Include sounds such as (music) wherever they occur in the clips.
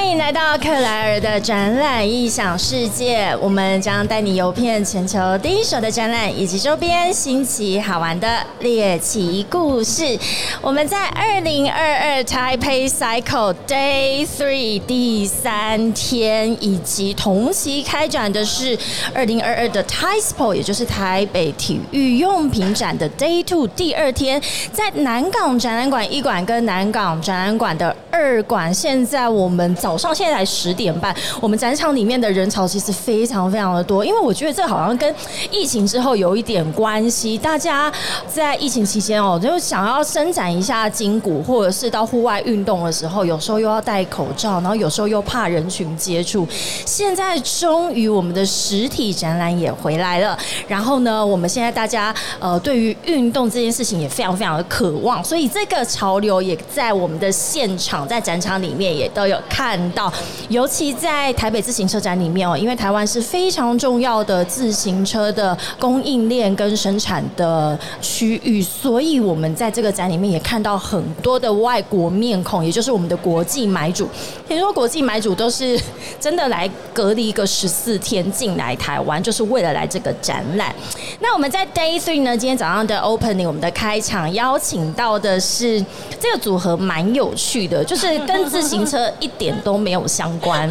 欢迎来到克莱尔的展览异想世界，我们将带你游遍全球第一手的展览以及周边新奇好玩的猎奇故事。我们在二零二二 Taipei Cycle Day Three 第三天，以及同期开展的是二零二二的 TAISPO，也就是台北体育用品展的 Day Two 第二天，在南港展览馆一馆跟南港展览馆的二馆，现在我们早早上现在才十点半，我们展场里面的人潮其实非常非常的多，因为我觉得这好像跟疫情之后有一点关系，大家在疫情期间哦，就想要伸展一下筋骨，或者是到户外运动的时候，有时候又要戴口罩，然后有时候又怕人群接触。现在终于我们的实体展览也回来了，然后呢，我们现在大家呃对于运动这件事情也非常非常的渴望，所以这个潮流也在我们的现场，在展场里面也都有看到，尤其在台北自行车展里面哦，因为台湾是非常重要的自行车的供应链跟生产的区域，所以我们在这个展里面也看到很多的外国面孔，也就是我们的国际买主。听说国际买主都是真的来隔离一个十四天进来台湾，就是为了来这个展览。那我们在 Day Three 呢，今天早上的 Opening，我们的开场邀请到的是这个组合蛮有趣的，就是跟自行车一点都都没有相关。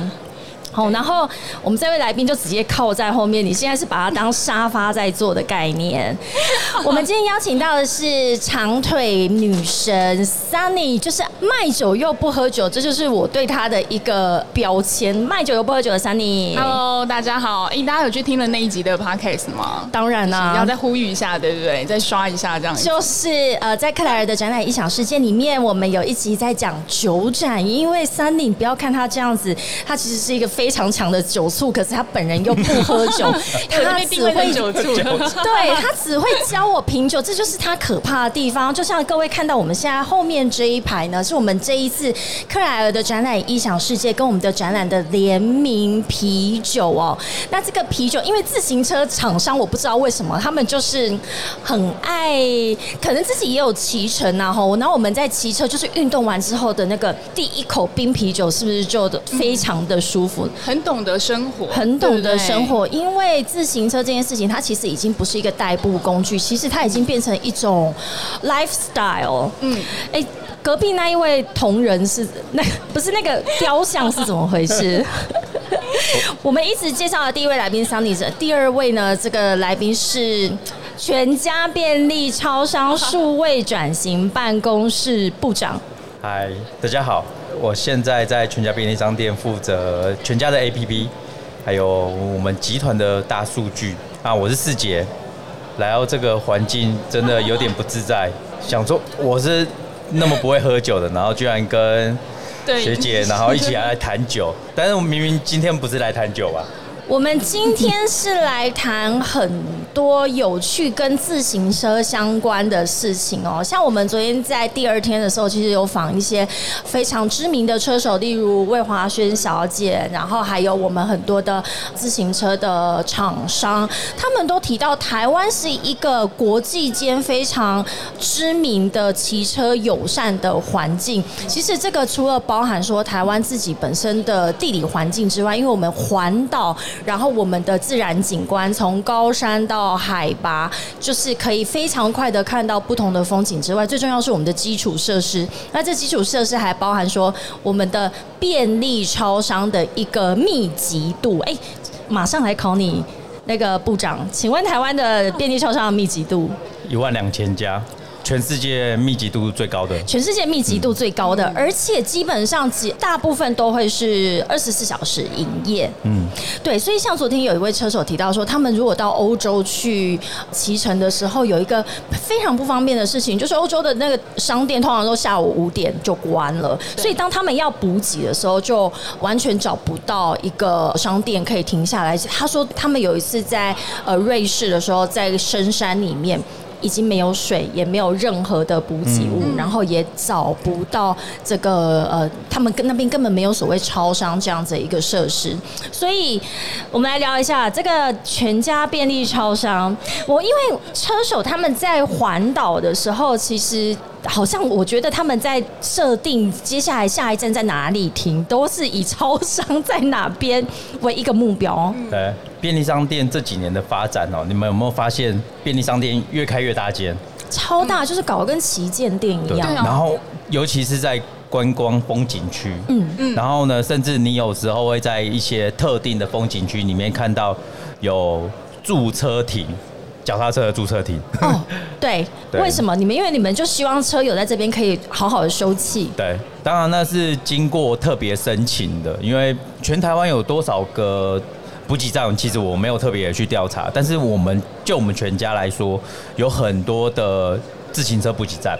好，然后我们这位来宾就直接靠在后面，你现在是把它当沙发在坐的概念。(laughs) 我们今天邀请到的是长腿女神 Sunny，就是卖酒又不喝酒，这就是我对她的一个标签。卖酒又不喝酒的 Sunny。Hello，大家好。哎、大家有去听了那一集的 podcast 吗？当然啦、要再呼吁一下，对不对？再刷一下这样子。就是呃，在克莱尔的展览异想世界里面，我们有一集在讲酒展，因为 Sunny 不要看她这样子，她其实是一个非常强的酒醋，可是他本人又不喝酒，(laughs) (laughs) 他只会成酒醋。对他只会教我品酒，这就是他可怕的地方。就像各位看到我们现在后面这一排呢，是我们这一次克莱尔的展览异想世界跟我们的展览的联名啤酒哦。那这个啤酒，因为自行车厂商我不知道为什么他们就是很爱，可能自己也有骑乘啊吼。然后我们在骑车就是运动完之后的那个第一口冰啤酒，是不是就非常的舒服？很懂得生活，很懂得生。活，因为自行车这件事情，它其实已经不是一个代步工具，其实它已经变成一种 lifestyle。嗯，哎。隔壁那一位同仁是那 (laughs) 不是那个雕像是怎么回事？(laughs) 我们一直介绍的第一位来宾桑尼者，第二位呢，这个来宾是全家便利超商数位转型办公室部长。嗨，大家好，我现在在全家便利商店负责全家的 APP，还有我们集团的大数据啊。我是四杰，来到这个环境真的有点不自在，想说我是那么不会喝酒的，然后居然跟学姐，然后一起来谈酒，但是我明明今天不是来谈酒吧？我们今天是来谈很多有趣跟自行车相关的事情哦。(laughs) 像我们昨天在第二天的时候，其实有访一些非常知名的车手，例如魏华轩小姐，然后还有我们很多的自行车的厂商，他们都提到台湾是一个国际间非常知名的骑车友善的环境。其实这个除了包含说台湾自己本身的地理环境之外，因为我们环岛。然后我们的自然景观从高山到海拔，就是可以非常快的看到不同的风景之外，最重要是我们的基础设施。那这基础设施还包含说我们的便利超商的一个密集度。哎，马上来考你那个部长，请问台湾的便利超商的密集度？一万两千家，全世界密集度最高的。全世界密集度最高的，而且基本上几大部分都会是二十四小时营业。嗯，对，所以像昨天有一位车手提到说，他们如果到欧洲去骑乘的时候，有一个非常不方便的事情，就是欧洲的那个商店通常都下午五点就关了，所以当他们要补给的时候，就完全找不到一个商店可以停下来。他说他们有一次在呃瑞士的时候，在深山里面。已经没有水，也没有任何的补给物，嗯然后也找不到这个呃，他们跟那边根本没有所谓超商这样子一个设施，所以我们来聊一下这个全家便利超商。我因为车手他们在环岛的时候，其实好像我觉得他们在设定接下来下一站在哪里停，都是以超商在哪边为一个目标。对，便利商店这几年的发展哦，你们有没有发现便利商店越开越大间？超大，就是搞得跟旗舰店一样。然后尤其是在观光风景区，嗯嗯然后呢，甚至你有时候会在一些特定的风景区里面看到有驻车亭，脚踏车的注册亭。哦，(laughs) 对，对为什么？你们因为你们就希望车友在这边可以好好的休憩。对，当然那是经过特别申请的，因为全台湾有多少个补给站，其实我没有特别去调查，但是我们就我们全家来说，有很多的自行车补给站。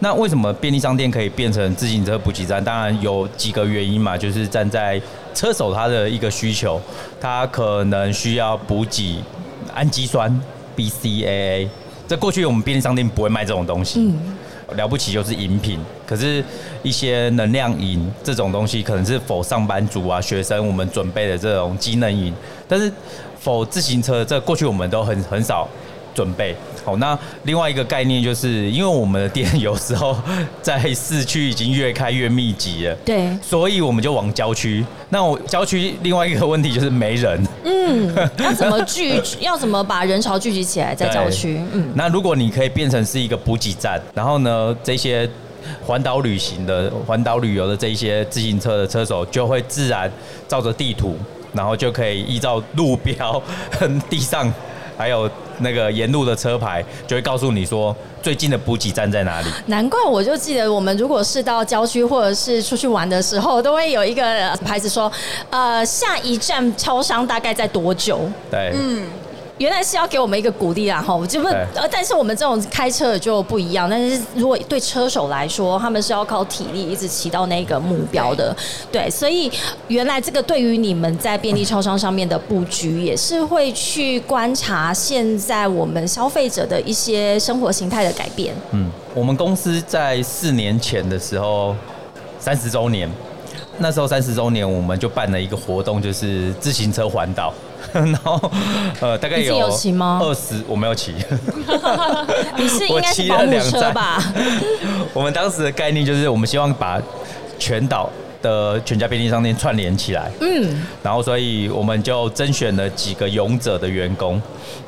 那为什么便利商店可以变成自行车补给站？当然有几个原因嘛，就是站在车手他的一个需求，他可能需要补给氨基酸 BCAA，这过去我们便利商店不会卖这种东西。嗯，了不起就是饮品，可是一些能量饮这种东西，可能是否上班族啊、学生我们准备的这种机能饮，但是否自行车这过去我们都很很少准备。好，那另外一个概念就是，因为我们的店有时候在市区已经越开越密集了。对，所以我们就往郊区。那我郊区另外一个问题就是没人。嗯，要怎么聚？(laughs) 要怎么把人潮聚集起来在郊区？嗯，那如果你可以变成是一个补给站，然后呢，这些环岛旅行的、环岛旅游的这一些自行车的车手，就会自然照着地图，然后就可以依照路标、(laughs) 地上还有那个沿路的车牌，就会告诉你说最近的补给站在哪里。难怪我就记得，我们如果是到郊区或者是出去玩的时候，都会有一个牌子说，呃，下一站超商大概在多久？对，嗯，原来是要给我们一个鼓励啦，哈，我就不，呃，但是我们这种开车的就不一样。但是如果对车手来说，他们是要靠体力一直骑到那个目标的，对，所以原来这个对于你们在便利超商上面的布局，也是会去观察现在我们消费者的一些生活形态的改变。嗯，我们公司在四年前的时候，三十周年，那时候三十周年，我们就办了一个活动，就是自行车环岛。(laughs) 然后，呃，大概有二十，我没有骑。(laughs) 你是应我该是保姆 (laughs) 骑了两站车吧？我们当时的概念就是，我们希望把全岛的全家便利商店串联起来。嗯，然后，所以我们就甄选了几个勇者的员工，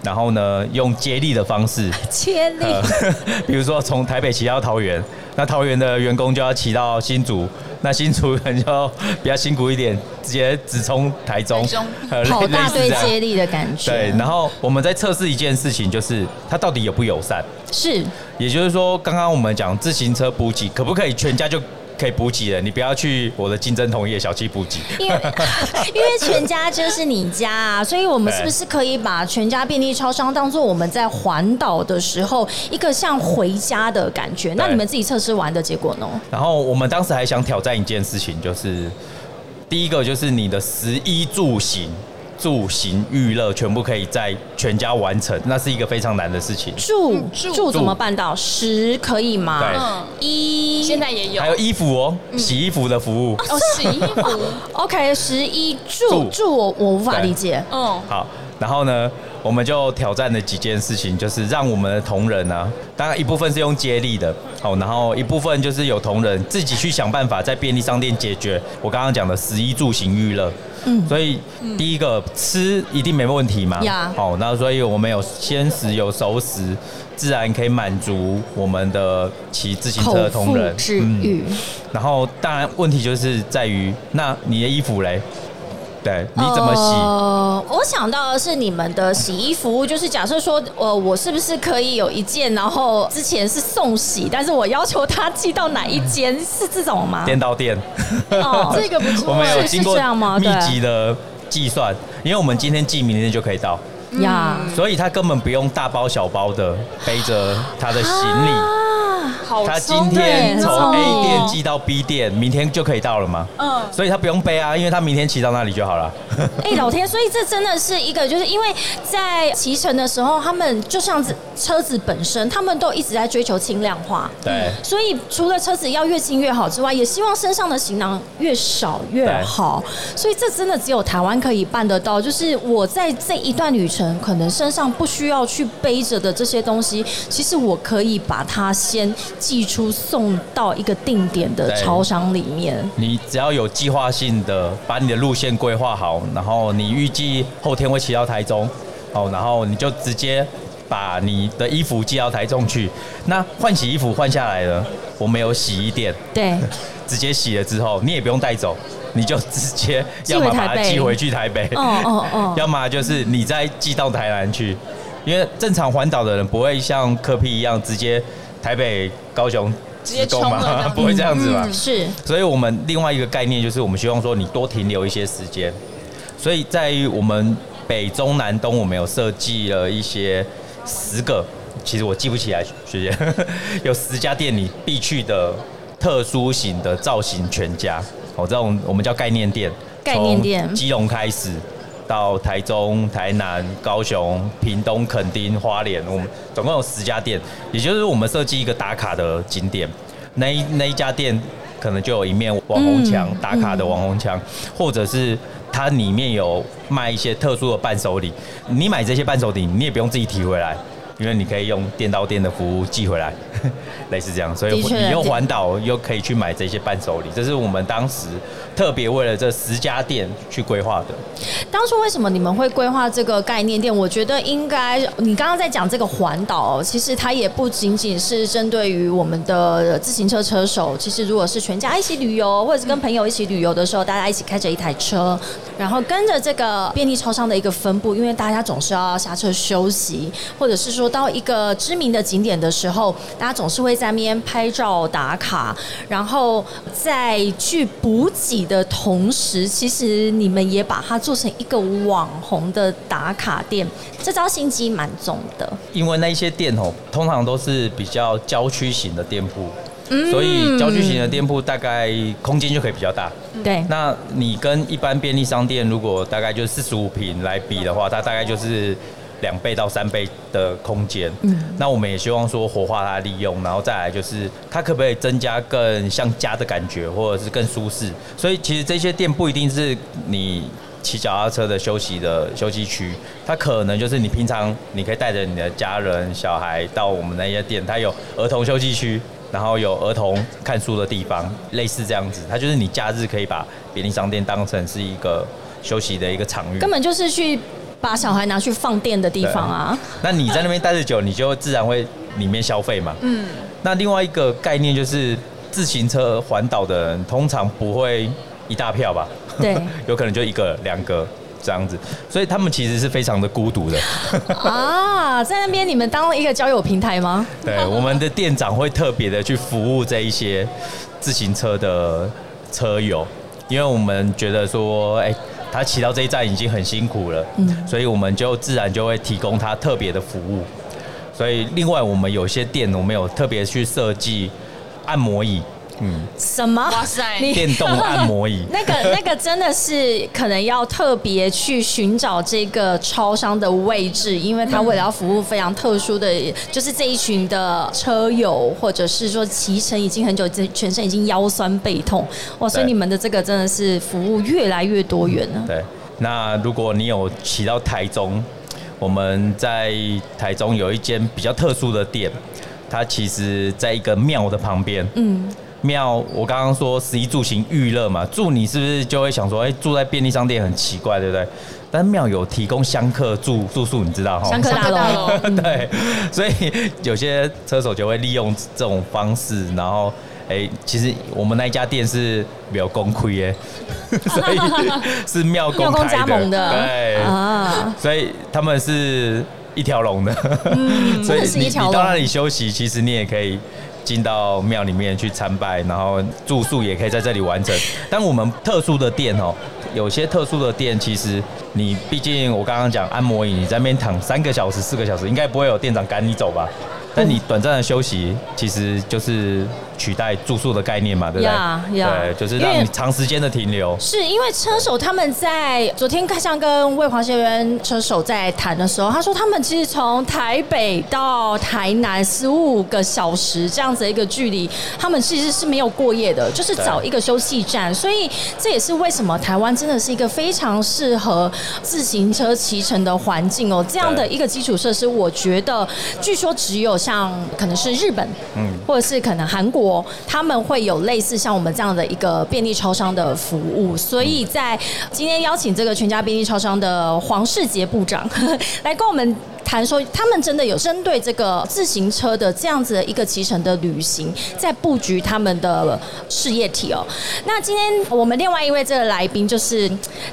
然后呢，用接力的方式，(laughs) 接力呃，(laughs) 比如说从台北骑到桃园，那桃园的员工就要骑到新竹，那新竹人就比较辛苦一点，直接直冲台中台中，(laughs) 呃跑大队。类类似这样接力的感觉。对，然后我们在测试一件事情，就是它到底友不友善。是也就是说，刚刚我们讲自行车补给，可不可以全家就可以补给的？你不要去我的竞争同业小七补给。因为 (laughs) 因为全家就是你家啊，所以我们是不是可以把全家便利超商当做我们在环岛的时候一个像回家的感觉？那你们自己测试完的结果呢？然后我们当时还想挑战一件事情，就是第一个就是你的食衣住行。住行娱乐全部可以在全家完成，那是一个非常难的事情。住嗯住住怎么办到？食可以吗？对嗯，一现在也有，还有衣服哦，嗯洗衣服的服务。哦，洗衣服，(laughs) OK，十一住住住我我无法理解。嗯，好，然后呢，我们就挑战了几件事情，就是让我们的同仁啊，当然一部分是用接力的，好，然后一部分就是有同仁自己去想办法在便利商店解决我刚刚讲的十一住行娱乐。嗯。所以第一个吃一定没问题嘛，呀好，那所以我们有鲜食有熟食，自然可以满足我们的骑自行车的同腹仁。之欲，然后当然问题就是在于，那你的衣服嘞？对，你怎么洗？呃，我想到的是你们的洗衣服务，就是假设说，呃，我是不是可以有一件，然后之前是送洗，但是我要求他寄到哪一间，是这种吗？店到店。哦 (laughs) 这个不错我们有是经过是这样吗密对集的计算，因为我们今天寄，明天就可以到，呀，所以他根本不用大包小包的背着他的行李。啊，好他今天从 A 店寄到 B 店，明天就可以到了嘛？嗯，所以他不用背啊，因为他明天骑到那里就好了。哎、老天，所以这真的是一个，就是因为在骑乘的时候，他们就像子车子本身，他们都一直在追求轻量化。对，所以除了车子要越轻越好之外，也希望身上的行囊越少越好。所以这真的只有台湾可以办得到。就是我在这一段旅程，可能身上不需要去背着的这些东西，其实我可以把它先寄出送到一个定点的对超商里面。你只要有计划性的把你的路线规划好，然后你预计后天会骑到台中，哦，然后你就直接把你的衣服寄到台中去。那换洗衣服换下来了，我没有洗衣店，对，直接洗了之后，你也不用带走，你就直接要么把它寄回去台北，哦哦哦，(laughs) 要么就是你再寄到台南去，因为正常环岛的人不会像科皮一样直接台北、高雄直接冲了不会这样子嘛。嗯是。所以我们另外一个概念就是，我们希望说你多停留一些时间。所以在于我们北中南东，我们有设计了一些十个，其实我记不起来，学姐。(laughs) 有十家店你必去的特殊型的造型全家，哦，这种我们叫概念店，概念店从基隆开始。到台中、台南、高雄、屏东、垦丁、花莲，我们总共有十家店，也就是我们设计一个打卡的景点。那一那一家店可能就有一面网红墙，嗯打卡的网红墙，或者是它里面有卖一些特殊的伴手礼。你买这些伴手礼，你也不用自己提回来，因为你可以用电到店的服务寄回来，(laughs) 类似这样。所以你又环岛又可以去买这些伴手礼，这是我们当时特别为了这十家店去规划的。当初为什么你们会规划这个概念店？我觉得应该，你刚刚在讲这个环岛，其实它也不仅仅是针对于我们的自行车车手。其实如果是全家一起旅游，或者是跟朋友一起旅游的时候，大家一起开着一台车，然后跟着这个便利超商的一个分布，因为大家总是要下车休息，或者是说到一个知名的景点的时候，大家总是会在那边拍照打卡，然后在去补给的同时，其实你们也把它做成一个网红的打卡店，这招心机蛮重的。因为那一些店哦，通常都是比较郊区型的店铺，所以郊区型的店铺大概空间就可以比较大。对，那你跟一般便利商店如果大概就四十五平来比的话，它大概就是两倍到三倍的空间。嗯，那我们也希望说活化它利用，然后再来就是它可不可以增加更像家的感觉，或者是更舒适。所以其实这些店不一定是你。骑脚踏车的休息的休息区，它可能就是你平常你可以带着你的家人、小孩到我们那些店，它有儿童休息区，然后有儿童看书的地方，类似这样子。它就是你假日可以把便利商店当成是一个休息的一个场域。根本就是去把小孩拿去放电的地方啊。那你在那边待着久，你就自然会里面消费嘛。嗯。那另外一个概念就是，自行车环岛的人通常不会一大票吧？对 (laughs) 有可能就一个、两个这样子，所以他们其实是非常的孤独的。(laughs) 啊，在那边你们当了一个交友平台吗？对，我们的店长会特别的去服务这一些自行车的车友，因为我们觉得说，哎、他骑到这一站已经很辛苦了，嗯，所以我们就自然就会提供他特别的服务。所以另外我们有些店我们有特别去设计按摩椅，嗯，什么？哇塞电动按摩椅。(laughs) 那个那个真的是可能要特别去寻找这个超商的位置，因为他为了要服务非常特殊的，就是这一群的车友，或者是说骑乘已经很久，这全身已经腰酸背痛，哇！所以你们的这个真的是服务越来越多元了。对，那如果你有骑到台中，我们在台中有一间比较特殊的店，它其实在一个庙的旁边。嗯，庙，我刚刚说十一住行娱乐嘛，住你是不是就会想说，哎、住在便利商店很奇怪，对不对？但庙有提供香客住住宿，你知道哈？香客大楼。(laughs) 楼，对，所以有些车手就会利用这种方式，然后哎、其实我们那一家店是没有公亏耶，(laughs) 所以是庙公庙公开加盟的。对，啊，所以他们是一条龙的，(laughs) 所以你到那里休息，其实你也可以进到庙里面去参拜，然后住宿也可以在这里完成。但我们特殊的店哦，有些特殊的店，其实你毕竟我刚刚讲按摩椅，你在那边躺三个小时、四个小时，应该不会有店长赶你走吧？但你短暂的休息，其实就是取代住宿的概念嘛，对不对对，就是让你长时间的停留。是因为车手他们在昨天像跟魏黄学员车手在谈的时候，他说他们其实从台北到台南十五个小时这样子的一个距离，他们其实是没有过夜的，就是找一个休息站，所以这也是为什么台湾真的是一个非常适合自行车骑乘的环境哦。这样的一个基础设施，我觉得据说只有像可能是日本，嗯，或者是可能韩国，他们会有类似像我们这样的一个便利超商的服务。所以在今天邀请这个全家便利超商的黄世杰部长 (laughs) 来跟我们。谈说，他们真的有针对这个自行车的这样子的一个骑乘的旅行，在布局他们的事业体哦。那今天我们另外一位这个来宾就是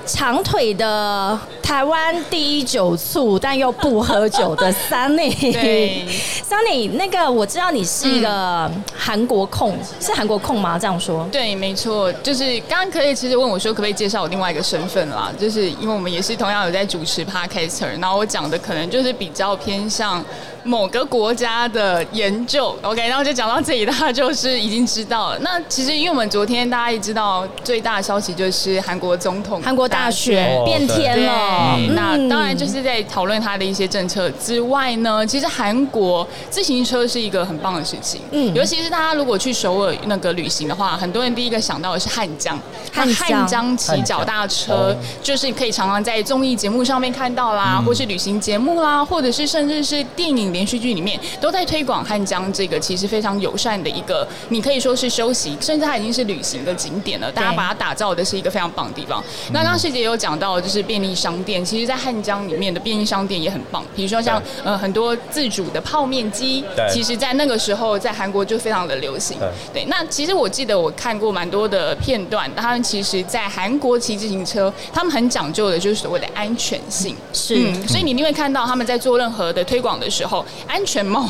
长腿的台湾第一酒醋，但又不喝酒的 (laughs) Sunny。对，Sunny，那个我知道你是一个韩国控，是韩国控吗？这样说？对，没错，就是刚刚可以其实问我说，可不可以介绍我另外一个身份啦？就是因为我们也是同样有在主持 Podcaster，然后我讲的可能就是比。比较偏向某个国家的研究，OK，然后就讲到这里，大家就是已经知道了。那其实因为我们昨天大家也知道，最大的消息就是韩国总统韩国大选变天了。那当然就是在讨论他的一些政策之外呢，其实韩国自行车是一个很棒的事情。嗯，尤其是大家如果去首尔那个旅行的话，很多人第一个想到的是汉江，汉江。骑脚踏车，就是可以常常在综艺节目上面看到啦，或是旅行节目啦，或或者是甚至是电影连续剧里面都在推广汉江这个其实非常友善的一个，你可以说是休息，甚至它已经是旅行的景点了。大家把它打造的是一个非常棒的地方。那刚刚师姐有讲到，就是便利商店，其实，在汉江里面的便利商店也很棒。比如说像呃很多自主的泡面机，其实在那个时候在韩国就非常的流行。对，那其实我记得我看过蛮多的片段，他们其实在韩国骑自行车，他们很讲究的就是所谓的安全性。是，所以你一定会看到他们在。做任何的推广的时候，安全帽。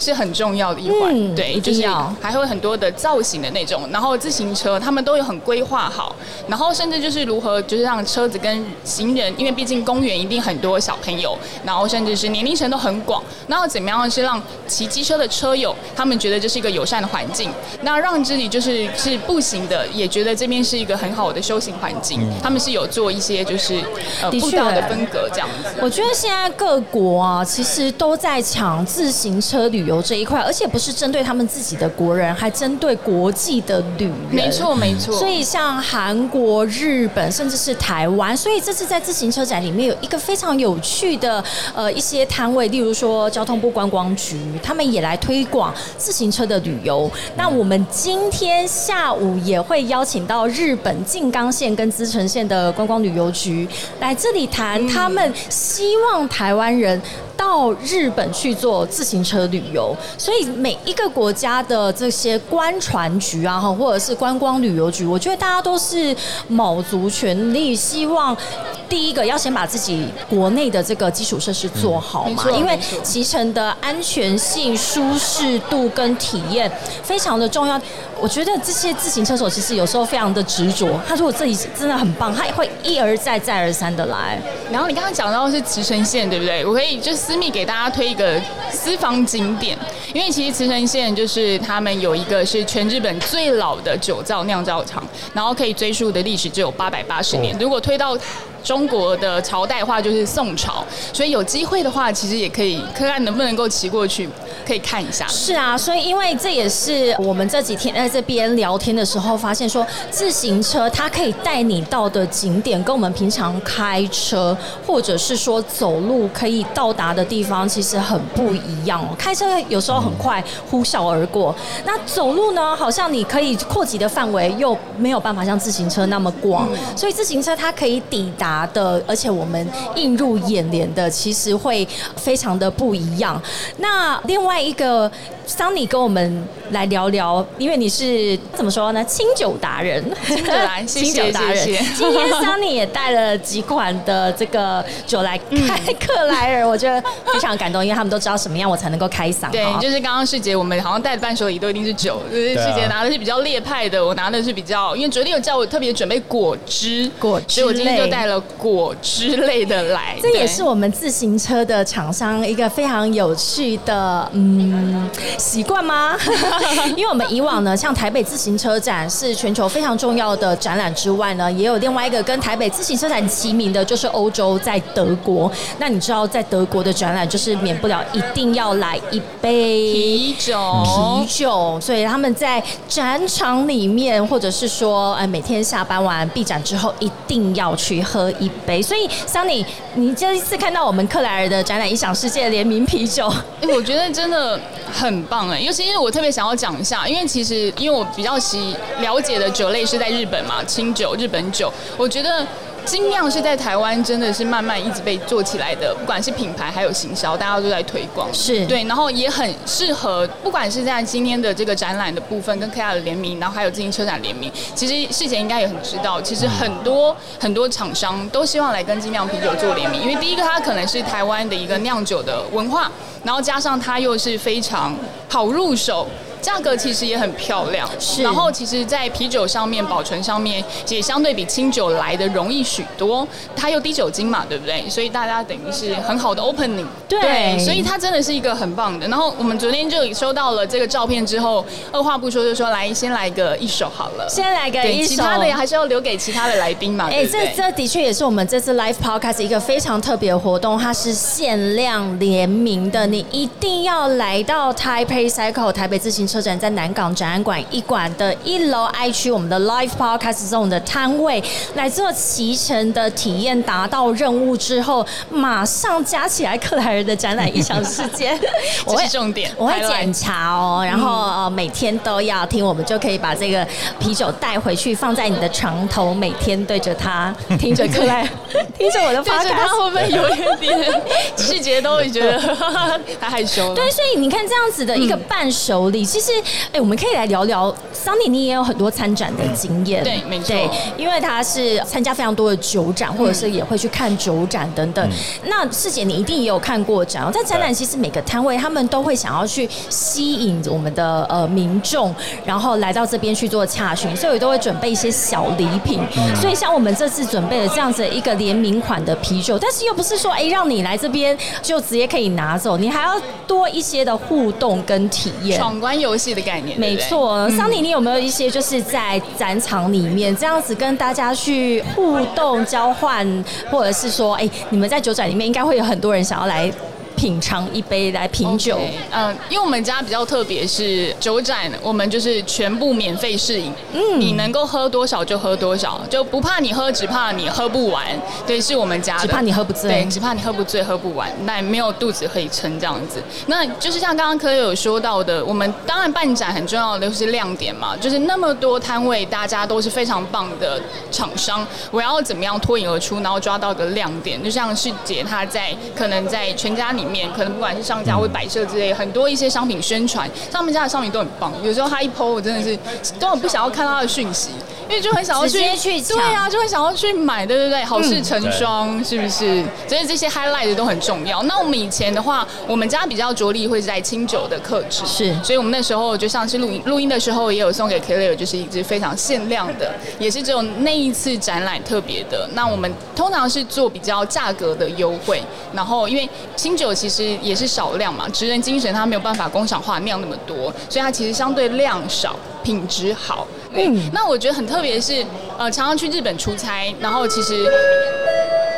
是很重要的一环，对，就是还会很多的造型的那种，然后自行车他们都有很规划好，然后甚至就是如何就是让车子跟行人，因为毕竟公园一定很多小朋友，然后甚至是年龄层都很广，然后怎么样是让骑机车的车友他们觉得这是一个友善的环境，那让这里就是是步行的也觉得这边是一个很好的修行环境，他们是有做一些就是呃步道的分隔这样子。我觉得现在各国啊，其实都在抢自行车旅。游这一块，而且不是针对他们自己的国人，还针对国际的旅人。没错，没错。所以像韩国、日本，甚至是台湾，所以这次在自行车展里面有一个非常有趣的呃一些摊位，例如说交通部观光局，他们也来推广自行车的旅游。那我们今天下午也会邀请到日本静冈县跟滋城县的观光旅游局来这里谈，他们希望台湾人。到日本去做自行车旅游，所以每一个国家的这些观船局啊，哈，或者是观光旅游局，我觉得大家都是卯足全力，希望第一个要先把自己国内的这个基础设施做好嘛，因为骑乘的安全性、舒适度跟体验非常的重要。我觉得这些自行车手其实有时候非常的执着，他说我自己真的很棒，他也会一而再、再而三的来。然后你刚刚讲到是直升线，对不对？我可以就私密给大家推一个私房景点，因为其实慈城县就是他们有一个是全日本最老的酒造酿造厂，然后可以追溯的历史只有八百八十年。如果推到中国的朝代话就是宋朝，所以有机会的话，其实也可以看看能不能够骑过去，可以看一下。是啊，所以因为这也是我们这几天在这边聊天的时候发现，说自行车它可以带你到的景点，跟我们平常开车或者是说走路可以到达的地方，其实很不一样哦。开车有时候很快呼啸而过，那走路呢，好像你可以扩及的范围又没有办法像自行车那么广，所以自行车它可以抵达。的，而且我们映入眼帘的，其实会非常的不一样。那另外一个。桑尼跟我们来聊聊，因为你是怎么说呢？清酒达人，清酒达清酒达人。今天桑尼也带了几款的这个酒来开克莱尔，(laughs) 我觉得非常感动，因为他们都知道什么样我才能够开嗓。对，就是刚刚世杰，我们好像带的伴手礼都一定是酒，就是世杰拿的是比较烈派的，我拿的是比较，因为昨天有叫我特别准备果汁，果汁，所以我今天就带了果汁类的来。这也是我们自行车的厂商一个非常有趣的，嗯。习惯吗？(laughs) 因为我们以往呢，像台北自行车展是全球非常重要的展览之外呢，也有另外一个跟台北自行车展齐名的，就是欧洲在德国。那你知道在德国的展览就是免不了一定要来一杯啤酒，啤酒。所以他们在展场里面，或者是说，哎，每天下班完闭展之后，一定要去喝一杯。所以，Sunny，你这一次看到我们克莱尔的展览，一想世界联名啤酒，哎，我觉得真真的很棒哎，尤其是我特别想要讲一下，因为其实因为我比较喜了解的酒类是在日本嘛，清酒、日本酒，我觉得。精酿是在台湾真的是慢慢一直被做起来的，不管是品牌还有行销，大家都在推广。是对，然后也很适合，不管是在今天的这个展览的部分跟 K R 的联名，然后还有自行车展联名，其实事前应该也很知道，其实很多很多厂商都希望来跟精酿啤酒做联名，因为第一个它可能是台湾的一个酿酒的文化，然后加上它又是非常好入手。价格其实也很漂亮，是。然后其实，在啤酒上面保存上面也相对比清酒来的容易许多，它又低酒精嘛，对不对？所以大家等于是很好的 opening。对。所以它真的是一个很棒的。然后我们昨天就收到了这个照片之后，二话不说就说来先来个一首好了，先来个一手，其他的还是要留给其他的来宾嘛。哎，这这的确也是我们这次 live podcast 一个非常特别的活动，它是限量联名的，你一定要来到 Taipei Cycle 台北自行车展，在南港。展览馆一馆的一楼 I 区，我们的 Live Podcast Zone 的摊位来做骑乘的体验，达到任务之后，马上加起来克莱尔的展览异想世界。(laughs) 我会重点，我会检查哦，然后呃每天都要听，我们就可以把这个啤酒带回去，放在你的床头，每天对着它听着克莱，(laughs) 听着我的发，他会不会有一点细节都会觉得太害羞？对，所以你看这样子的一个伴手礼，其实哎我们。可以来聊聊桑尼，你也有很多参展的经验，对，没错，因为他是参加非常多的酒展，或者是也会去看酒展等等。那师姐，你一定也有看过展，在展览其实每个摊位他们都会想要去吸引我们的呃民众，然后来到这边去做洽询，所以都会准备一些小礼品。所以像我们这次准备了这样子一个联名款的啤酒，但是又不是说哎让你来这边就直接可以拿走，你还要多一些的互动跟体验，闯关游戏的概念。没错，桑尼，你有没有一些就是在展场里面这样子跟大家去互动交换，或者是说，哎，你们在酒展里面应该会有很多人想要来。品尝一杯来品酒，嗯，因为我们家比较特别，是酒展，我们就是全部免费试饮，嗯，你能够喝多少就喝多少，就不怕你喝，只怕你喝不完。对，是我们家的，只怕你喝不醉，对，只怕你喝不醉，喝不完，那没有肚子可以撑这样子。那就是像刚刚科有说到的，我们当然办展很重要的就是亮点嘛，就是那么多摊位，大家都是非常棒的厂商，我要怎么样脱颖而出，然后抓到个亮点，就像是姐她在可能在全家里。面可能不管是商家或摆设之类，很多一些商品宣传，他们家的商品都很棒。有时候他一 PO，我真的是都很不想要看他的讯息，因为就很想要去去对啊，就很想要去买，对对对，好事成双，是不是？所以这些 highlight 都很重要。那我们以前的话，我们家比较着力会在清酒的克制，是，所以我们那时候就像是录音录音的时候，也有送给 k l e r 就是一支非常限量的，也是只有那一次展览特别的。那我们通常是做比较价格的优惠，然后因为清酒。其实也是少量嘛，职人精神它没有办法工厂化酿那么多，所以它其实相对量少，品质好。嗯，那我觉得很特别是，呃，常常去日本出差，然后其实。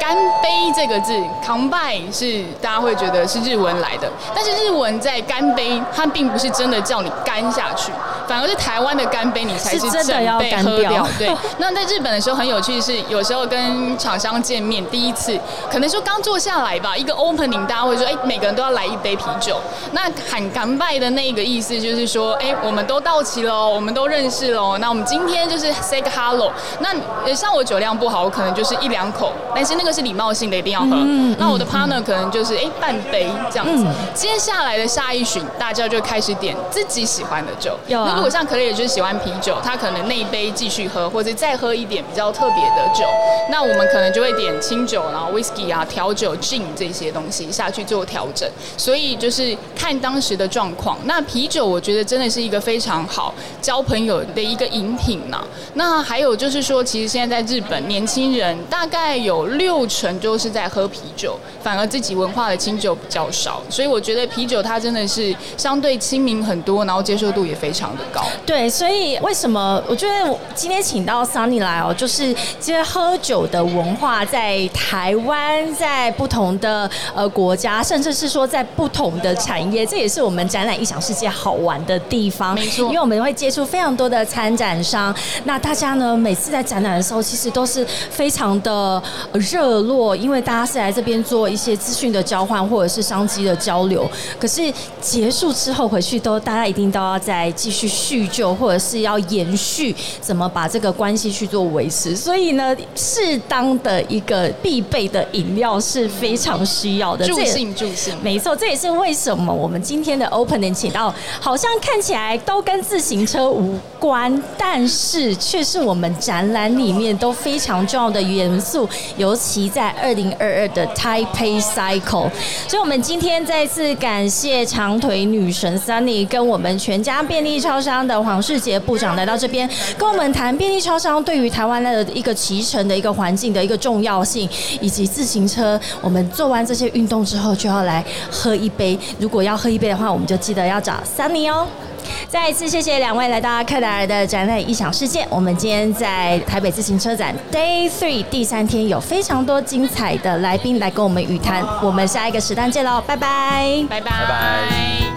干杯这个字，b 拜是大家会觉得是日文来的，但是日文在干杯，它并不是真的叫你干下去，反而是台湾的干杯，你才是真的要干掉。对，那在日本的时候很有趣的是，有时候跟厂商见面，第一次可能说刚坐下来吧，一个 opening，大家会说，哎，每个人都要来一杯啤酒。那喊干拜的那个意思就是说，哎，我们都到齐了，我们都认识了，那我们今天就是 say 个 hello。那像我酒量不好，我可能就是一两口，但是那个。是礼貌性的，一定要喝。嗯那我的 partner 可能就是哎半杯这样子。接下来的下一巡，大家就开始点自己喜欢的酒。那如果像可乐，也就是喜欢啤酒，他可能那一杯继续喝，或者再喝一点比较特别的酒。那我们可能就会点清酒，然后 whisky 啊、调酒、gin 这些东西下去做调整。所以就是看当时的状况。那啤酒我觉得真的是一个非常好交朋友的一个饮品呢。那还有就是说，其实现在在日本，年轻人大概有六。六成就是在喝啤酒，反而自己文化的清酒比较少，所以我觉得啤酒它真的是相对亲民很多，然后接受度也非常的高。对，所以为什么我觉得今天请到 Sunny 来哦，就是其实喝酒的文化在台湾，在不同的呃国家，甚至是说在不同的产业，这也是我们展览异想世界好玩的地方。没错，因为我们会接触非常多的参展商，那大家呢每次在展览的时候，其实都是非常的热。热络，因为大家是来这边做一些资讯的交换或者是商机的交流。可是结束之后回去都大家一定都要再继续叙旧，或者是要延续怎么把这个关系去做维持。所以呢，适当的一个必备的饮料是非常需要的。助兴助兴，没错，这也是为什么我们今天的 opening 请到，好像看起来都跟自行车无关，但是却是我们展览里面都非常重要的元素，尤其在二零二二的 Taipei Cycle。所以，我们今天再次感谢长腿女神 Sunny 跟我们全家便利超商的黄世杰部长来到这边，跟我们谈便利超商对于台湾的一个骑乘的一个环境的一个重要性，以及自行车。我们做完这些运动之后，就要来喝一杯。如果要喝一杯的话，我们就记得要找 Sunny 哦。再一次谢谢两位来到克莱尔的展览异想世界。我们今天在台北自行车展 Day Three 第三天，有非常多精彩的来宾来跟我们语谈。我们下一个时段见喽，拜拜，拜拜。拜拜